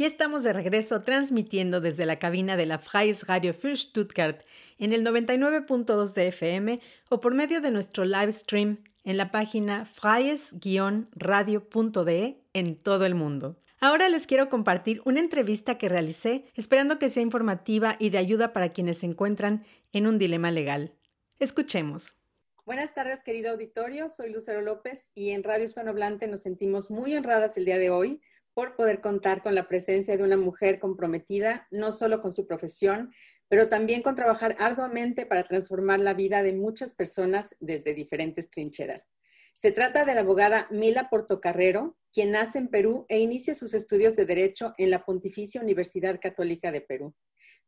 Aquí estamos de regreso transmitiendo desde la cabina de la Freies Radio für Stuttgart en el 99.2 de FM o por medio de nuestro live stream en la página freies-radio.de en todo el mundo. Ahora les quiero compartir una entrevista que realicé esperando que sea informativa y de ayuda para quienes se encuentran en un dilema legal. Escuchemos. Buenas tardes, querido auditorio. Soy Lucero López y en Radio Hispanohablante nos sentimos muy honradas el día de hoy por poder contar con la presencia de una mujer comprometida no solo con su profesión, pero también con trabajar arduamente para transformar la vida de muchas personas desde diferentes trincheras. Se trata de la abogada Mila Portocarrero, quien nace en Perú e inicia sus estudios de Derecho en la Pontificia Universidad Católica de Perú.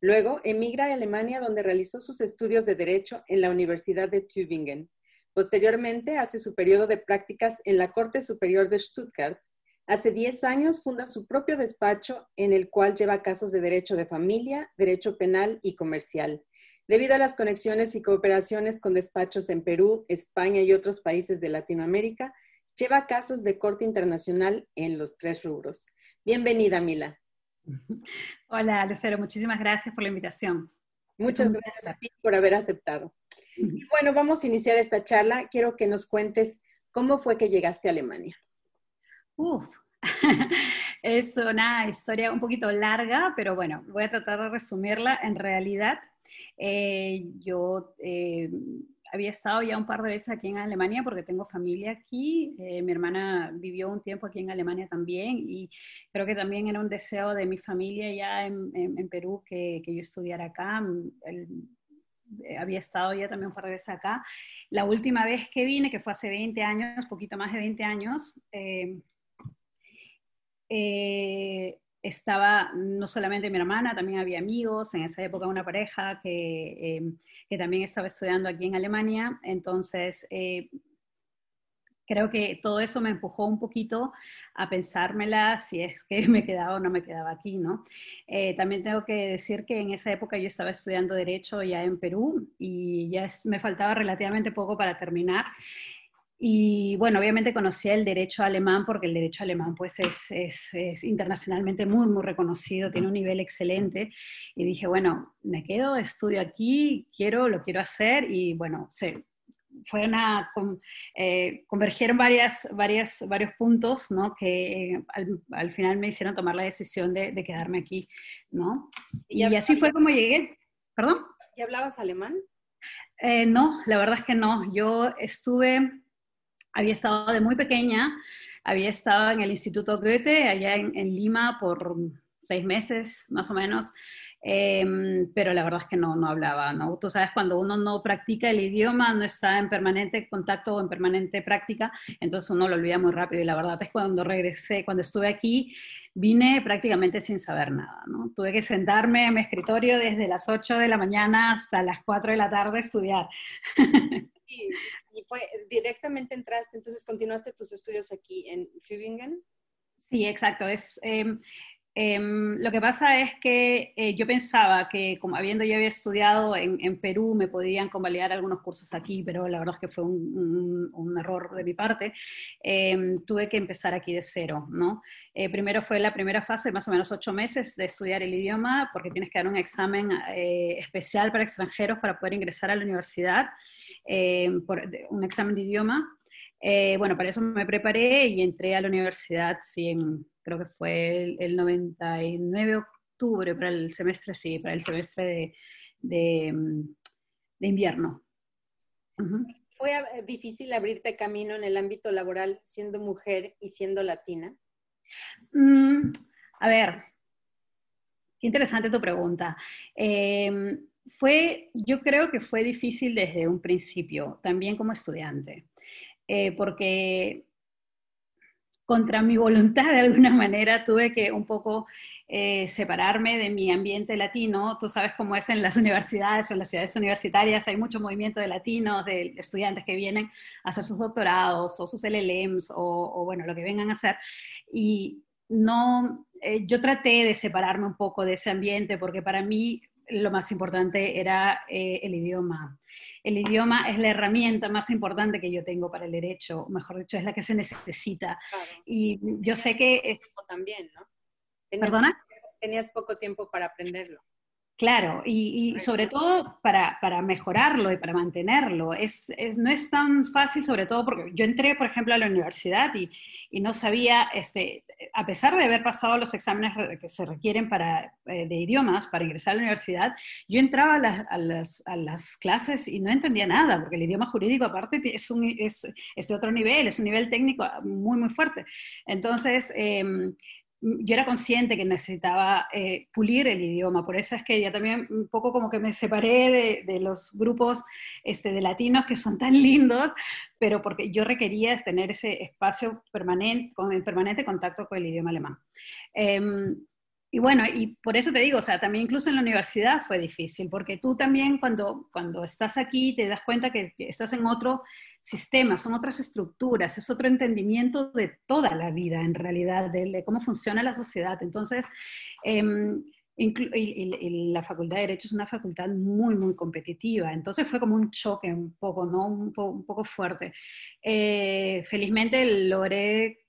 Luego emigra a Alemania, donde realizó sus estudios de Derecho en la Universidad de Tübingen. Posteriormente, hace su periodo de prácticas en la Corte Superior de Stuttgart, Hace 10 años funda su propio despacho en el cual lleva casos de derecho de familia, derecho penal y comercial. Debido a las conexiones y cooperaciones con despachos en Perú, España y otros países de Latinoamérica, lleva casos de corte internacional en los tres rubros. Bienvenida, Mila. Hola, Lucero, muchísimas gracias por la invitación. Muchas gracias a ti por haber aceptado. Y bueno, vamos a iniciar esta charla. Quiero que nos cuentes cómo fue que llegaste a Alemania. Uf, es una historia un poquito larga, pero bueno, voy a tratar de resumirla. En realidad, eh, yo eh, había estado ya un par de veces aquí en Alemania porque tengo familia aquí. Eh, mi hermana vivió un tiempo aquí en Alemania también y creo que también era un deseo de mi familia ya en, Perú que, yo estudiara acá. había estado ya también un par de veces acá. La última vez que vine, que fue hace 20 años, poquito más de 20 años, eh, estaba no solamente mi hermana, también había amigos, en esa época una pareja que, em, que también estaba estudiando aquí en Alemania, entonces eh, creo que todo eso me empujó un poquito a pensármela si es que me quedaba o no me quedaba aquí, ¿no? Eh, también tengo que decir que en esa época yo estaba estudiando Derecho ya en Perú y ya me faltaba relativamente poco para terminar. Y bueno, obviamente conocí el derecho alemán porque el derecho alemán pues es, es, es, internacionalmente muy, muy reconocido, tiene un nivel excelente. Y dije, bueno, me quedo, estudio aquí, quiero, lo quiero hacer y bueno, se, fue una, eh, convergieron varias, varias, varios puntos ¿no? que eh, al, al, final me hicieron tomar la decisión de, de quedarme aquí. ¿no? Y, y así fue como llegué. ¿Perdón? ¿Y hablabas alemán? Eh, no, la verdad es que no. Yo estuve había estado de muy pequeña, había estado en el Instituto Goethe, allá en, Lima, por seis meses más o menos, em, pero la verdad es que no, no hablaba, ¿no? Tú sabes, cuando uno no practica el idioma, no está en permanente contacto o en permanente práctica, entonces uno lo olvida muy rápido y la verdad es cuando regresé, cuando estuve aquí, vine prácticamente sin saber nada, ¿no? Tuve que sentarme en mi escritorio desde las 8 de la mañana hasta las 4 de la tarde a estudiar. y directamente entraste, entonces continuaste tus estudios aquí en Tübingen. Sí, exacto. Es, em, em, lo que pasa es que eh, yo pensaba que, como habiendo yo había estudiado en, Perú, me podían convalidar algunos cursos aquí, pero la verdad es que fue un, error de mi parte. Eh, tuve que empezar aquí de cero, ¿no? Eh, primero fue la primera fase, más o menos ocho meses de estudiar el idioma, porque tienes que dar un examen especial para extranjeros para poder ingresar a la universidad. Eh, por un examen de idioma. Eh, bueno, para eso me preparé y entré a la universidad, sí, creo que fue el, 99 de octubre, para el semestre, sí, para el semestre de, de, invierno. ¿Fue difícil abrirte camino en el ámbito laboral siendo mujer y siendo latina? Mm, a ver, qué interesante tu pregunta. Eh, fue, yo creo que fue difícil desde un principio, también como estudiante, eh, porque contra mi voluntad de alguna manera tuve que un poco eh, separarme de mi ambiente latino. Tú sabes cómo es en las universidades o en las ciudades universitarias, hay mucho movimiento de latinos, de estudiantes que vienen a hacer sus doctorados o sus LLMs o, o bueno, lo que vengan a hacer. Y no, eh, yo traté de separarme un poco de ese ambiente porque para mí lo más importante era eh, el idioma. El idioma es la herramienta más importante que yo tengo para el derecho, mejor dicho, es la que se necesita. Y yo sé que es... También, ¿no? ¿Perdona? tenías poco tiempo para aprenderlo. Claro, y, sobre todo para, mejorarlo y para mantenerlo. Es, no es tan fácil, sobre todo porque yo entré, por ejemplo, a la universidad y, no sabía, este, a pesar de haber pasado los exámenes que se requieren para, eh, de idiomas para ingresar a la universidad, yo entraba a las, clases y no entendía nada, porque el idioma jurídico aparte es, un, es, es otro nivel, es un nivel técnico muy, muy fuerte. Entonces, em, yo era consciente que necesitaba eh, pulir el idioma, por eso es que ya también un poco como que me separé de, los grupos este, de latinos que son tan lindos, pero porque yo requería tener ese espacio permanente, con el permanente contacto con el idioma alemán. Em, y bueno, y por eso te digo, o sea, también incluso en la universidad fue difícil, porque tú también cuando, cuando estás aquí te das cuenta que estás en otro sistemas, son otras estructuras, es otro entendimiento de toda la vida en realidad, de, cómo funciona la sociedad. Entonces, em, la Facultad de Derecho es una facultad muy, muy competitiva, entonces fue como un choque un poco, ¿no? Un, poco fuerte. Eh, felizmente logré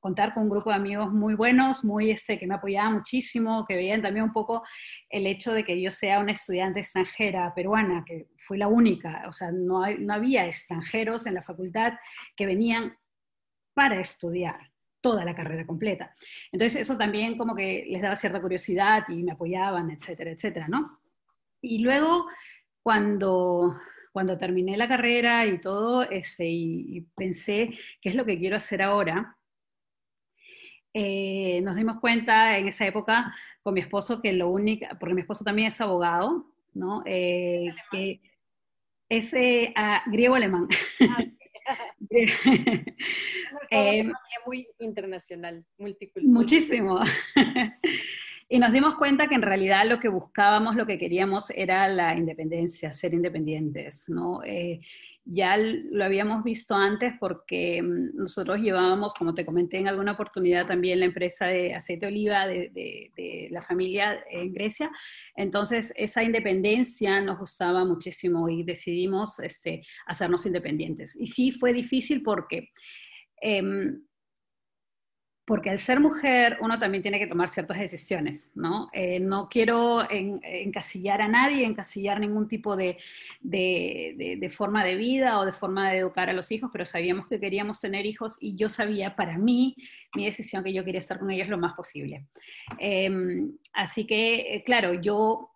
contar con un grupo de amigos muy buenos, muy este, que me apoyaban muchísimo, que veían también un poco el hecho de que yo sea una estudiante extranjera peruana, que fui la única, o sea, no, no había extranjeros en la facultad que venían para estudiar toda la carrera completa. Entonces eso también como que les daba cierta curiosidad y me apoyaban, etcétera, etcétera, ¿no? Y luego cuando cuando terminé la carrera y todo, ese, y, pensé, ¿qué es lo que quiero hacer ahora? Eh, nos dimos cuenta en esa época con mi esposo que lo único, porque mi esposo también es abogado, ¿no? Eh, que es eh, griego-alemán. Ah, muy internacional, multicultural. Muchísimo. y nos dimos cuenta que en realidad lo que buscábamos, lo que queríamos era la independencia, ser independientes, ¿no? Ya lo habíamos visto antes porque mm, nosotros llevábamos, como te comenté en alguna oportunidad, también la empresa de aceite de oliva de, la familia en Grecia. Entonces, esa independencia nos gustaba muchísimo y decidimos este, hacernos independientes. Y sí fue difícil porque... Em, porque al ser mujer uno también tiene que tomar ciertas decisiones, ¿no? Eh, no quiero encasillar a nadie, encasillar ningún tipo de, forma de vida o de forma de educar a los hijos, pero sabíamos que queríamos tener hijos y yo sabía para mí, mi decisión, que yo quería estar con ellos lo más posible. Em, así que, eh, claro, yo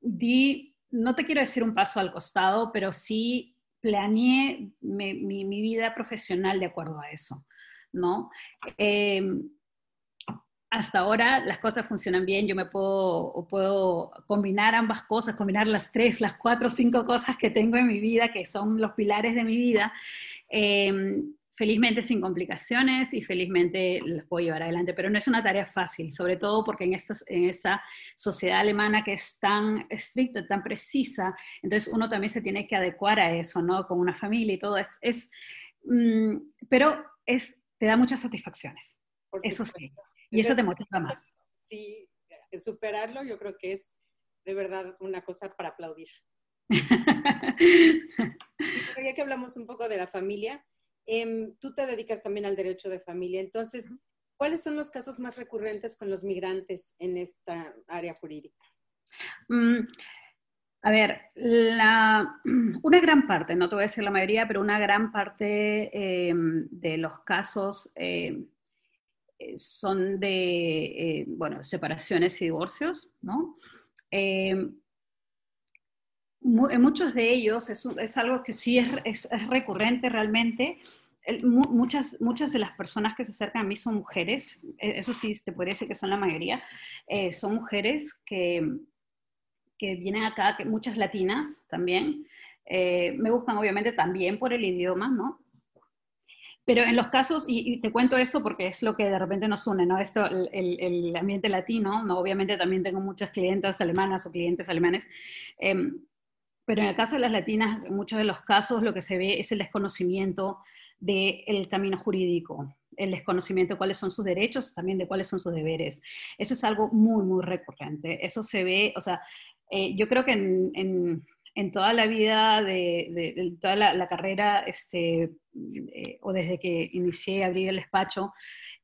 di, no te quiero decir un paso al costado, pero sí planeé mi, mi vida profesional de acuerdo a eso. ¿No? Em, hasta ahora las cosas funcionan bien, yo me puedo, puedo combinar ambas cosas, combinar las tres, las cuatro, cinco cosas que tengo en mi vida, que son los pilares de mi vida, em, felizmente sin complicaciones y felizmente las puedo llevar adelante, pero no es una tarea fácil, sobre todo porque en, en esa sociedad alemana que es tan estricta, tan precisa, entonces uno también se tiene que adecuar a eso, ¿no? Con una familia y todo, es, es mm, pero es te da muchas satisfacciones. eso sí. Y eso te motiva más. Sí, superarlo yo creo que es de verdad una cosa para aplaudir. ya que hablamos un poco de la familia, em, tú te dedicas también al derecho de familia. Entonces, ¿cuáles son los casos más recurrentes con los migrantes en esta área jurídica? Mm, a ver, una gran parte, no te voy a decir la mayoría, pero una gran parte em, de los casos em, eh, son de, eh, bueno, separaciones y divorcios, ¿no? Em, en muchos de ellos es, algo que sí es, recurrente realmente. muchas, muchas de las personas que se acercan a mí son mujeres, e, eso sí, te podría decir que son la mayoría, eh, son mujeres que que vienen acá, que muchas latinas también, eh, me buscan obviamente también por el idioma, ¿no? Pero en los casos, y, te cuento esto porque es lo que de repente nos une, ¿no? Esto, el, el, ambiente latino, ¿no? Obviamente también tengo muchas clientes alemanas o clientes alemanes, em, pero en el caso de las latinas, en muchos de los casos lo que se ve es el desconocimiento del camino jurídico, el desconocimiento de cuáles son sus derechos, también de cuáles son sus deberes. Eso es algo muy, muy recurrente. Eso se ve, o sea, eh, yo creo que en, toda la vida, de, toda la, carrera, este, eh, o desde que inicié a abrir el despacho,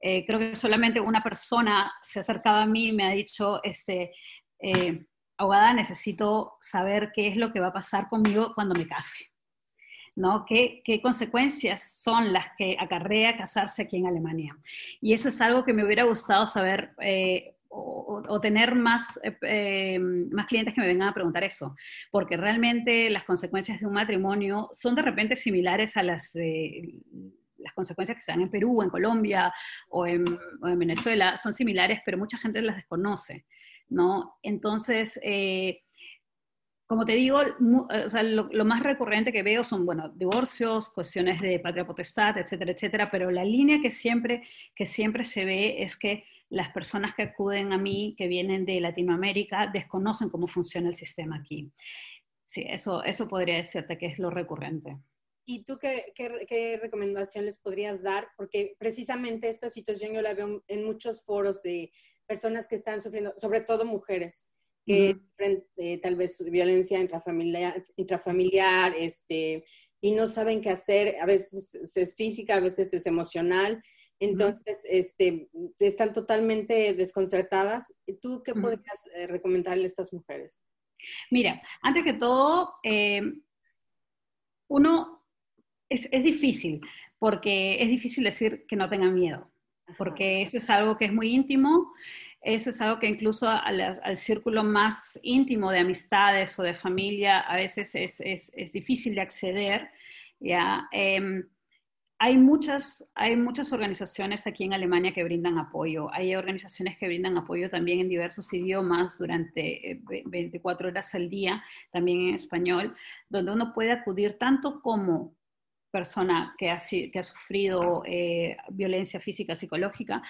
Eh, creo que solamente una persona se ha acercado a mí y me ha dicho, este, eh, abogada, necesito saber qué es lo que va a pasar conmigo cuando me case. ¿no? ¿Qué, ¿Qué, consecuencias son las que acarrea casarse aquí en Alemania? Y eso es algo que me hubiera gustado saber eh, o, tener más, eh, más clientes que me vengan a preguntar eso, porque realmente las consecuencias de un matrimonio son de repente similares a las las consecuencias que se dan en Perú, en Colombia o en, Venezuela, son similares, pero mucha gente las desconoce, ¿no? Entonces, eh, como te digo, lo, más recurrente que veo son, bueno, divorcios, cuestiones de patria potestad, etcétera, etcétera, pero la línea que siempre, que siempre se ve es que las personas que acuden a mí, que vienen de Latinoamérica, desconocen cómo funciona el sistema aquí. Sí, eso, eso podría decirte que es lo recurrente. ¿Y tú qué, qué, recomendación les podrías dar? Porque precisamente esta situación yo la veo en muchos foros de personas que están sufriendo, sobre todo mujeres, que uh tal vez violencia intrafamiliar, intrafamiliar este, y no saben qué hacer, a veces es física, a veces es emocional, entonces este, están totalmente desconcertadas. ¿Tú qué podrías eh, recomendarle a estas mujeres? Mira, antes que todo, eh, uno es, es, difícil, porque es difícil decir que no tengan miedo, porque eso es algo que es muy íntimo eso es algo que incluso al, círculo más íntimo de amistades o de familia a veces es, difícil de acceder. ¿ya? Em, hay, muchas, hay muchas organizaciones aquí en Alemania que brindan apoyo. Hay organizaciones que brindan apoyo también en diversos idiomas durante 24 eh, horas al día, también en español, donde uno puede acudir tanto como persona que ha, sufrido eh, violencia física, psicológica,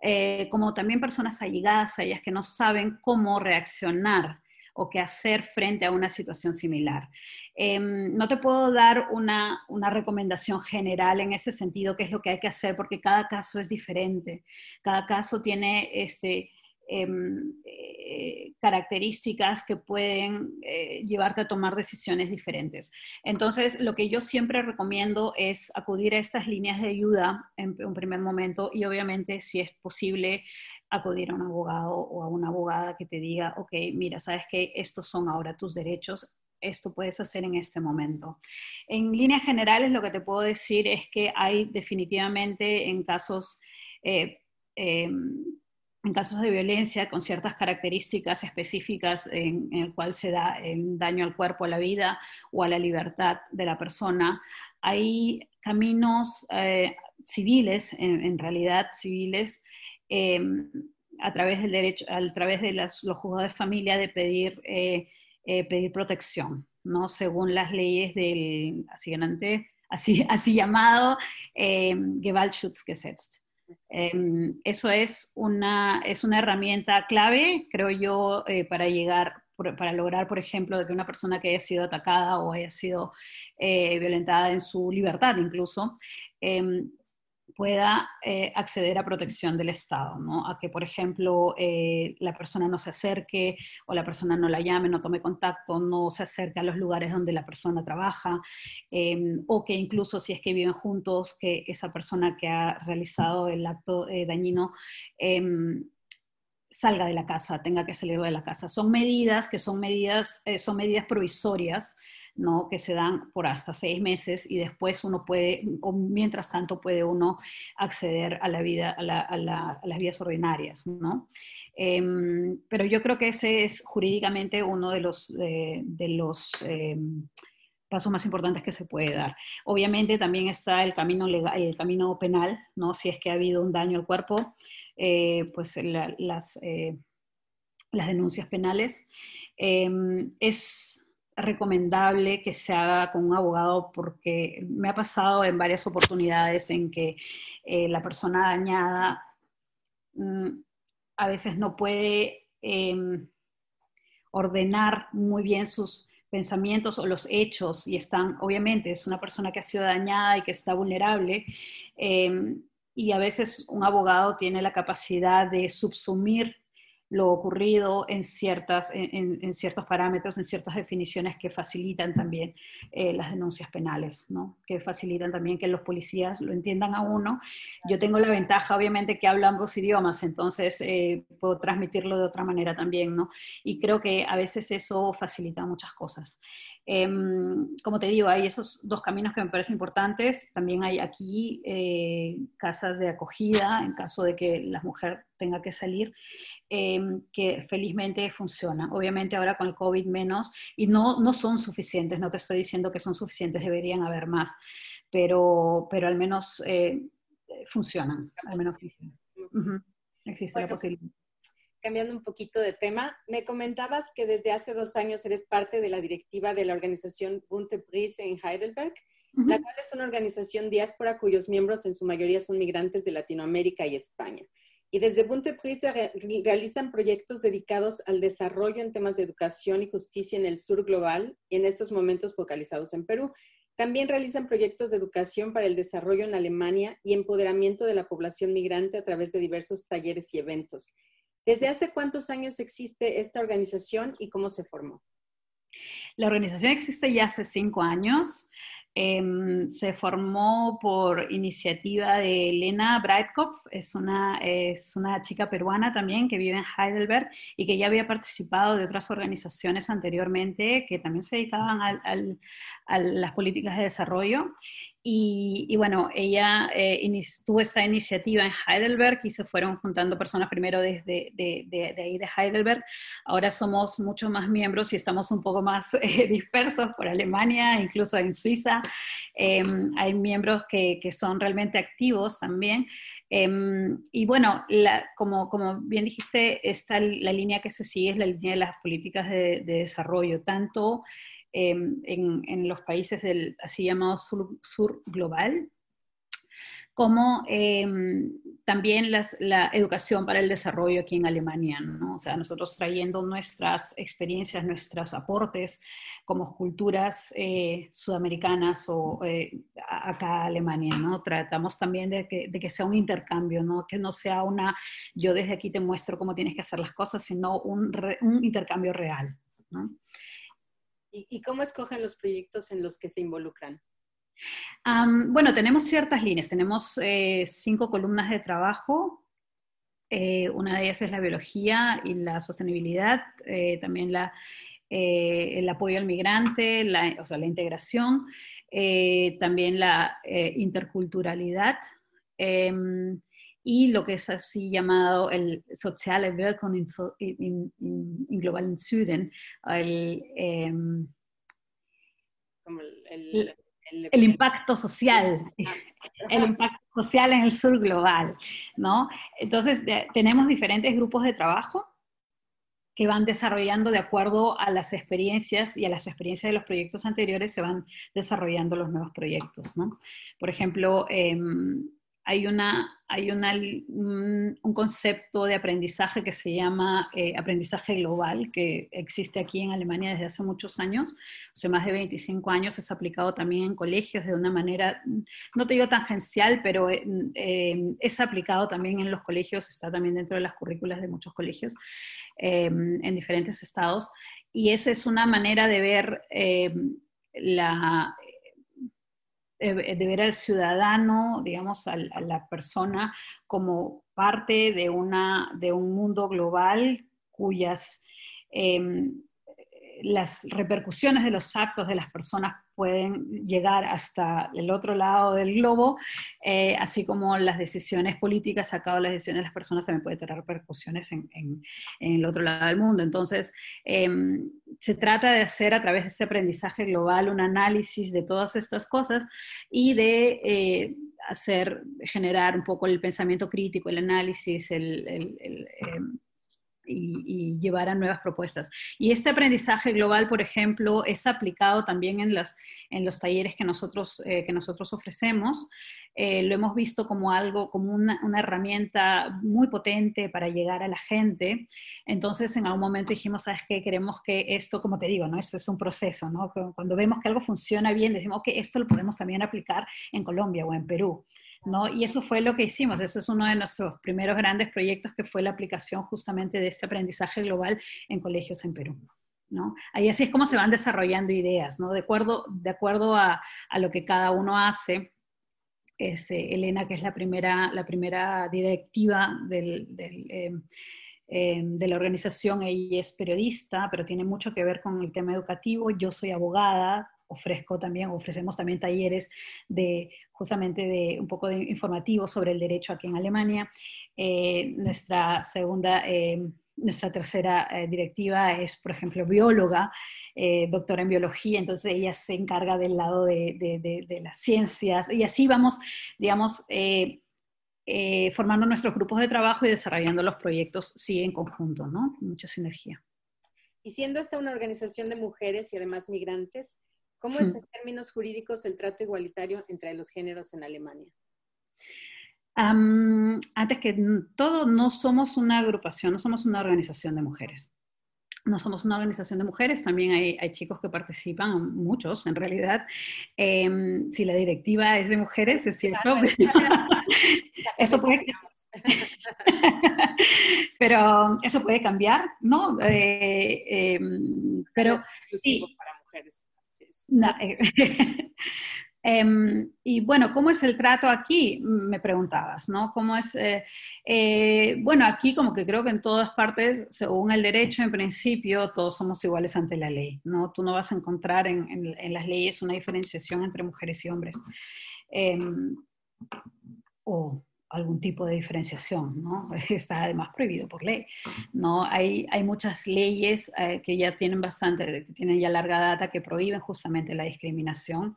eh, como también personas allegadas a ellas que no saben cómo reaccionar o qué hacer frente a una situación similar. Em, no te puedo dar una, una, recomendación general en ese sentido, qué es lo que hay que hacer, porque cada caso es diferente. Cada caso tiene este, Em, eh, características que pueden eh, llevarte a tomar decisiones diferentes. Entonces, lo que yo siempre recomiendo es acudir a estas líneas de ayuda en un primer momento y obviamente, si es posible, acudir a un abogado o a una abogada que te diga, ok, mira, sabes que estos son ahora tus derechos, esto puedes hacer en este momento. En líneas generales, lo que te puedo decir es que hay definitivamente en casos eh, em, en casos de violencia con ciertas características específicas en, el cual se da el daño al cuerpo, a la vida o a la libertad de la persona, hay caminos eh, civiles, en, realidad civiles, em, a través del derecho, a través de los juzgados de familia de pedir, eh, eh, pedir protección, ¿no? Según las leyes del así, así, llamado Gewaltschutzgesetz. Em, eso es una, es una herramienta clave, creo yo, eh, para llegar, para lograr, por ejemplo, de que una persona que haya sido atacada o haya sido eh, violentada en su libertad incluso, em, pueda eh, acceder a protección del Estado, ¿no? A que, por ejemplo, eh, la persona no se acerque o la persona no la llame, no tome contacto, no se acerque a los lugares donde la persona trabaja, em, o que incluso si es que viven juntos, que esa persona que ha realizado el acto eh, dañino em, salga de la casa, tenga que salir de la casa. Son medidas que son medidas, son medidas provisorias ¿no? que se dan por hasta seis meses y después uno puede, o mientras tanto puede uno acceder a la vida, a, las vías ordinarias, ¿no? Em, pero yo creo que ese es jurídicamente uno de los, de los em, pasos más importantes que se puede dar. Obviamente también está el camino, legal, el camino penal, ¿no? Si es que ha habido un daño al cuerpo, eh, pues las, eh, las denuncias penales. Em, es recomendable que se haga con un abogado porque me ha pasado en varias oportunidades en que eh, la persona dañada mm, a veces no puede em, ordenar muy bien sus pensamientos o los hechos y están, obviamente, es una persona que ha sido dañada y que está vulnerable. Em, y a veces un abogado tiene la capacidad de subsumir lo ocurrido en, ciertas, en, ciertos parámetros, en ciertas definiciones que facilitan también eh, las denuncias penales, ¿no? que facilitan también que los policías lo entiendan a uno. Yo tengo la ventaja, obviamente, que hablo ambos idiomas, entonces eh, puedo transmitirlo de otra manera también, ¿no? Y creo que a veces eso facilita muchas cosas. Em, como te digo, hay esos dos caminos que me parecen importantes. También hay aquí eh, casas de acogida en caso de que la mujer tenga que salir. Em, que felizmente funciona. Obviamente ahora con el COVID menos, y no, no son suficientes, no te estoy diciendo que son suficientes, deberían haber más, pero, pero al menos eh, funcionan, al menos Existe la posibilidad. Cambiando un poquito de tema, me comentabas que desde hace dos años eres parte de la directiva de la organización Bunte Prise en Heidelberg, la cual es una organización diáspora cuyos miembros en su mayoría son migrantes de Latinoamérica y España y desde Bunteprise realizan proyectos dedicados al desarrollo en temas de educación y justicia en el sur global y en estos momentos focalizados en Perú. También realizan proyectos de educación para el desarrollo en Alemania y empoderamiento de la población migrante a través de diversos talleres y eventos. ¿Desde hace cuántos años existe esta organización y cómo se formó? La organización existe ya hace cinco años. Em, se formó por iniciativa de Elena Breitkopf, es una, es una chica peruana también que vive en Heidelberg y que ya había participado de otras organizaciones anteriormente que también se dedicaban a las políticas de desarrollo. Y, bueno, ella eh, tuvo esa iniciativa en Heidelberg y se fueron juntando personas primero desde de, ahí de Heidelberg. Ahora somos muchos más miembros y estamos un poco más eh, dispersos por Alemania, incluso en Suiza. Em, hay miembros que, que, son realmente activos también. Em, y bueno, como, como, bien dijiste, esta, la línea que se sigue es la línea de las políticas de, de desarrollo, tanto Em, en, los países del así llamado sur, global, como em, también la educación para el desarrollo aquí en Alemania, ¿no? O sea, nosotros trayendo nuestras experiencias, nuestros aportes como culturas eh, sudamericanas o eh, acá a Alemania, ¿no? Tratamos también de que, de que, sea un intercambio, ¿no? Que no sea una, yo desde aquí te muestro cómo tienes que hacer las cosas, sino un, un intercambio real, ¿no? ¿Y, cómo escogen los proyectos en los que se involucran? bueno, tenemos ciertas líneas. Tenemos eh, cinco columnas de trabajo. Eh, una de ellas es la biología y la sostenibilidad, eh, también la, el apoyo al migrante, la, o sea, la integración, también la interculturalidad em, y lo que es así llamado el soziale Wirkung in, in, in globalen Süden, el, em, el, el, impacto social, el impacto social en el sur global, ¿no? Entonces, tenemos diferentes grupos de trabajo que van desarrollando de acuerdo a las experiencias y a las experiencias de los proyectos anteriores se van desarrollando los nuevos proyectos, ¿no? Por ejemplo, eh, hay, una, hay una, un, concepto de aprendizaje que se llama eh, aprendizaje global, que existe aquí en Alemania desde hace muchos años, hace más de 25 años, es aplicado también en colegios de una manera, no te digo tangencial, pero eh, eh, es aplicado también en los colegios, está también dentro de las currículas de muchos colegios en diferentes estados, y esa es una manera de ver la, eh, de ver al ciudadano, digamos, a, la persona como parte de, una, de un mundo global cuyas em, las repercusiones de los actos de las personas pueden llegar hasta el otro lado del globo, eh, así como las decisiones políticas a las decisiones de las personas también pueden tener repercusiones en, el otro lado del mundo. Entonces, em, se trata de hacer a través de ese aprendizaje global un análisis de todas estas cosas y de eh, hacer, generar un poco el pensamiento crítico, el análisis, el, em, y, llevar a nuevas propuestas. Y este aprendizaje global, por ejemplo, es aplicado también en, las, en los talleres que nosotros, eh, que nosotros ofrecemos. Eh, lo hemos visto como algo, como una, una, herramienta muy potente para llegar a la gente. Entonces, en algún momento dijimos, ¿sabes qué? Queremos que esto, como te digo, ¿no? Esto es un proceso, ¿no? Cuando vemos que algo funciona bien, decimos, que esto lo podemos también aplicar en Colombia o en Perú. ¿No? Y eso fue lo que hicimos, eso es uno de nuestros primeros grandes proyectos que fue la aplicación justamente de este aprendizaje global en colegios en Perú. ¿No? Ahí así es como se van desarrollando ideas, ¿no? De acuerdo, de acuerdo a, a lo que cada uno hace, es, eh, Elena, que es la primera, la primera directiva del, eh, eh, de la organización, ella es periodista, pero tiene mucho que ver con el tema educativo. Yo soy abogada, ofrezco también, ofrecemos también talleres de justamente de un poco de informativo sobre el derecho aquí en Alemania. nuestra segunda, nuestra tercera directiva es, por ejemplo, bióloga eh, doctora en biología, entonces ella se encarga del lado de, las ciencias y así vamos, digamos, eh, eh, formando nuestros grupos de trabajo y desarrollando los proyectos, sí, en conjunto, ¿no? Mucha sinergia. Y siendo esta una organización de mujeres y además migrantes, ¿cómo es en términos jurídicos el trato igualitario entre los géneros en Alemania? antes que todo, no somos una agrupación, no somos una organización de mujeres no somos una organización de mujeres, también hay, chicos que participan, muchos en realidad. Em, si la directiva es de mujeres, es cierto. eso puede, pero eso puede cambiar, ¿no? Eh, em, pero sí. Para mujeres. No, eh, Em, y bueno, ¿cómo es el trato aquí? Me preguntabas, ¿no? ¿Cómo es? Eh, eh, bueno, aquí como que creo que en todas partes, según el derecho, en principio, todos somos iguales ante la ley, ¿no? Tú no vas a encontrar en, las leyes una diferenciación entre mujeres y hombres. Em, o algún tipo de diferenciación, ¿no? Está además prohibido por ley, ¿no? Hay, hay muchas leyes eh, que ya tienen bastante, que tienen ya larga data que prohíben justamente la discriminación.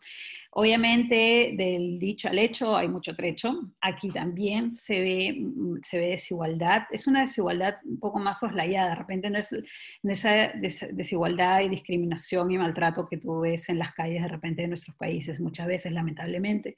Obviamente, del dicho al hecho hay mucho trecho. Aquí también se ve, mm, se ve desigualdad. Es una desigualdad un poco más soslayada. De repente no es, esa desigualdad y discriminación y maltrato que tú ves en las calles de repente de nuestros países, muchas veces, lamentablemente.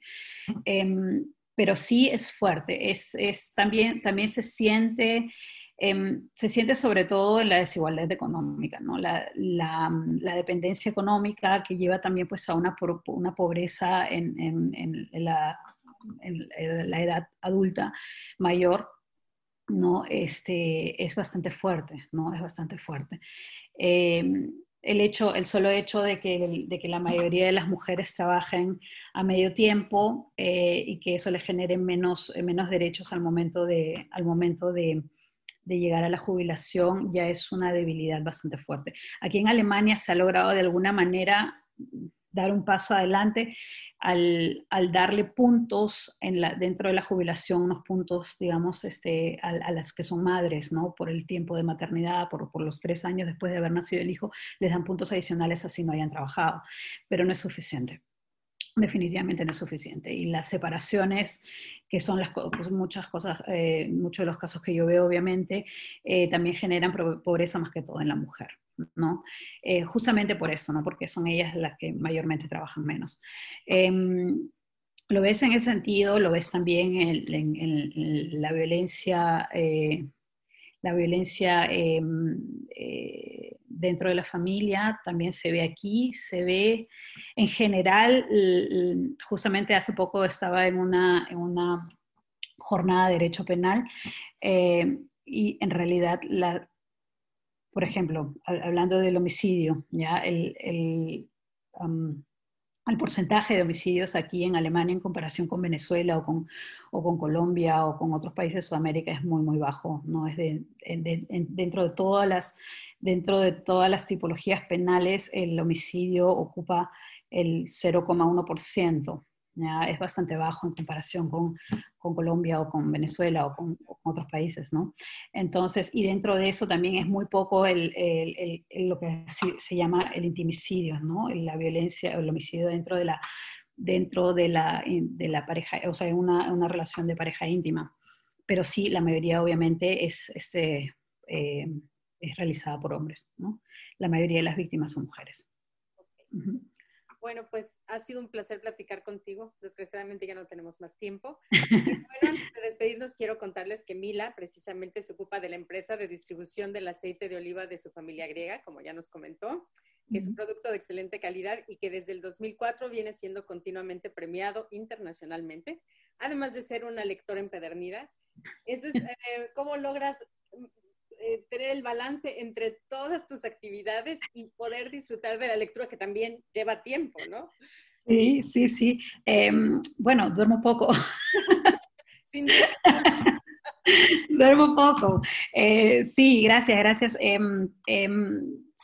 Em, pero sí es fuerte. Es, es también, también se siente Em, se siente sobre todo en la desigualdad económica, ¿no? la, la, la, dependencia económica que lleva también pues, a una, una pobreza en, en, la, edad adulta mayor, ¿no? este, es bastante fuerte, ¿no? es bastante fuerte. Em, el, hecho, el solo hecho de que, de que la mayoría de las mujeres trabajen a medio tiempo eh, y que eso les genere menos, menos derechos al momento de, al momento de llegar a la jubilación ya es una debilidad bastante fuerte. Aquí en Alemania se ha logrado de alguna manera dar un paso adelante al, darle puntos dentro de la jubilación, unos puntos, digamos, este, a, las que son madres, ¿no? Por el tiempo de maternidad, por, por, los tres años después de haber nacido el hijo, les dan puntos adicionales así no hayan trabajado, pero no es suficiente definitivamente no es suficiente. Y las separaciones, que son las, pues, muchas cosas, eh, muchos de los casos que yo veo, obviamente, eh, también generan pobreza más que todo en la mujer, ¿no? Eh, justamente por eso, ¿no? Porque son ellas las que mayormente trabajan menos. Em, lo ves en ese sentido, lo ves también en, la violencia, la violencia em, dentro de la familia, también se ve aquí, se ve en general, justamente hace poco estaba en una, en una jornada de derecho penal eh, y en realidad, la, por ejemplo, hablando del homicidio, ya el, el, el, porcentaje de homicidios aquí en Alemania en comparación con Venezuela o con, o con Colombia o con otros países de Sudamérica es muy, muy bajo, ¿no? Es de, dentro de todas las dentro de todas las tipologías penales, el homicidio ocupa el 0,1%. Es bastante bajo en comparación con, con, Colombia o con Venezuela o con, otros países, ¿no? Entonces, y dentro de eso también es muy poco el, el, lo que se llama el intimicidio, ¿no? La violencia, el homicidio dentro de la, dentro de la, de la pareja, o sea, una, una relación de pareja íntima. Pero sí, la mayoría obviamente es, es eh, eh, es realizada por hombres, ¿no? La mayoría de las víctimas son mujeres. Bueno, pues ha sido un placer platicar contigo. Desgraciadamente ya no tenemos más tiempo. bueno, antes de despedirnos, quiero contarles que Mila precisamente se ocupa de la empresa de distribución del aceite de oliva de su familia griega, como ya nos comentó, que es un producto de excelente calidad y que desde el 2004 viene siendo continuamente premiado internacionalmente además de ser una lectora empedernida. Eh, ¿cómo logras eh, tener el balance entre todas tus actividades y poder disfrutar de la lectura que también lleva tiempo, ¿no? Sí, sí, sí. Em, bueno, duermo poco. Sin duermo poco. Eh, sí, gracias, gracias.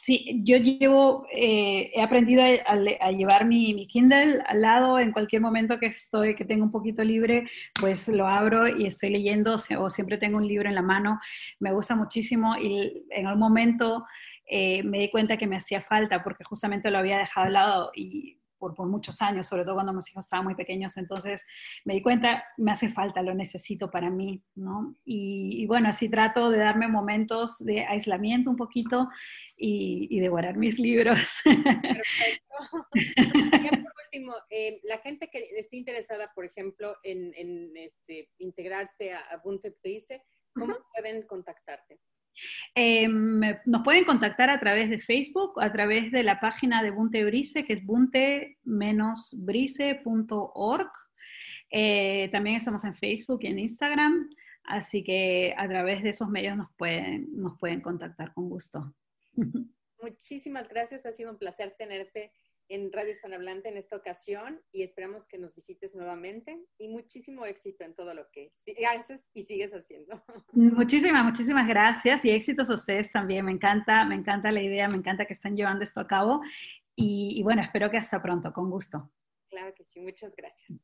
Sí, yo llevo, eh, he aprendido a, llevar mi, mi, Kindle al lado en cualquier momento que estoy, que tengo un poquito libre, pues lo abro y estoy leyendo o siempre tengo un libro en la mano. Me gusta muchísimo y en algún momento eh, me di cuenta que me hacía falta porque justamente lo había dejado al lado y por, por, muchos años, sobre todo cuando mis hijos estaban muy pequeños, entonces me di cuenta, me hace falta, lo necesito para mí, ¿no? Y, y bueno, así trato de darme momentos de aislamiento un poquito y, devorar mis libros. Perfecto. por último, eh, la gente que esté interesada, por ejemplo, en, este, integrarse a Bunte Price, ¿cómo pueden contactarte? Eh, nos pueden contactar a través de Facebook, a través de la página de Bunte Brice, que es bunte-brice.org. Eh, también estamos en Facebook y en Instagram, así que a través de esos medios nos pueden, nos pueden contactar con gusto. Muchísimas gracias, ha sido un placer tenerte en Radio Hispanohablante en esta ocasión y esperamos que nos visites nuevamente y muchísimo éxito en todo lo que haces y sigues haciendo. Muchísimas, muchísimas gracias y éxitos a ustedes también. Me encanta, me encanta la idea, me encanta que están llevando esto a cabo y, y bueno, espero que hasta pronto, con gusto. Claro que sí, muchas gracias.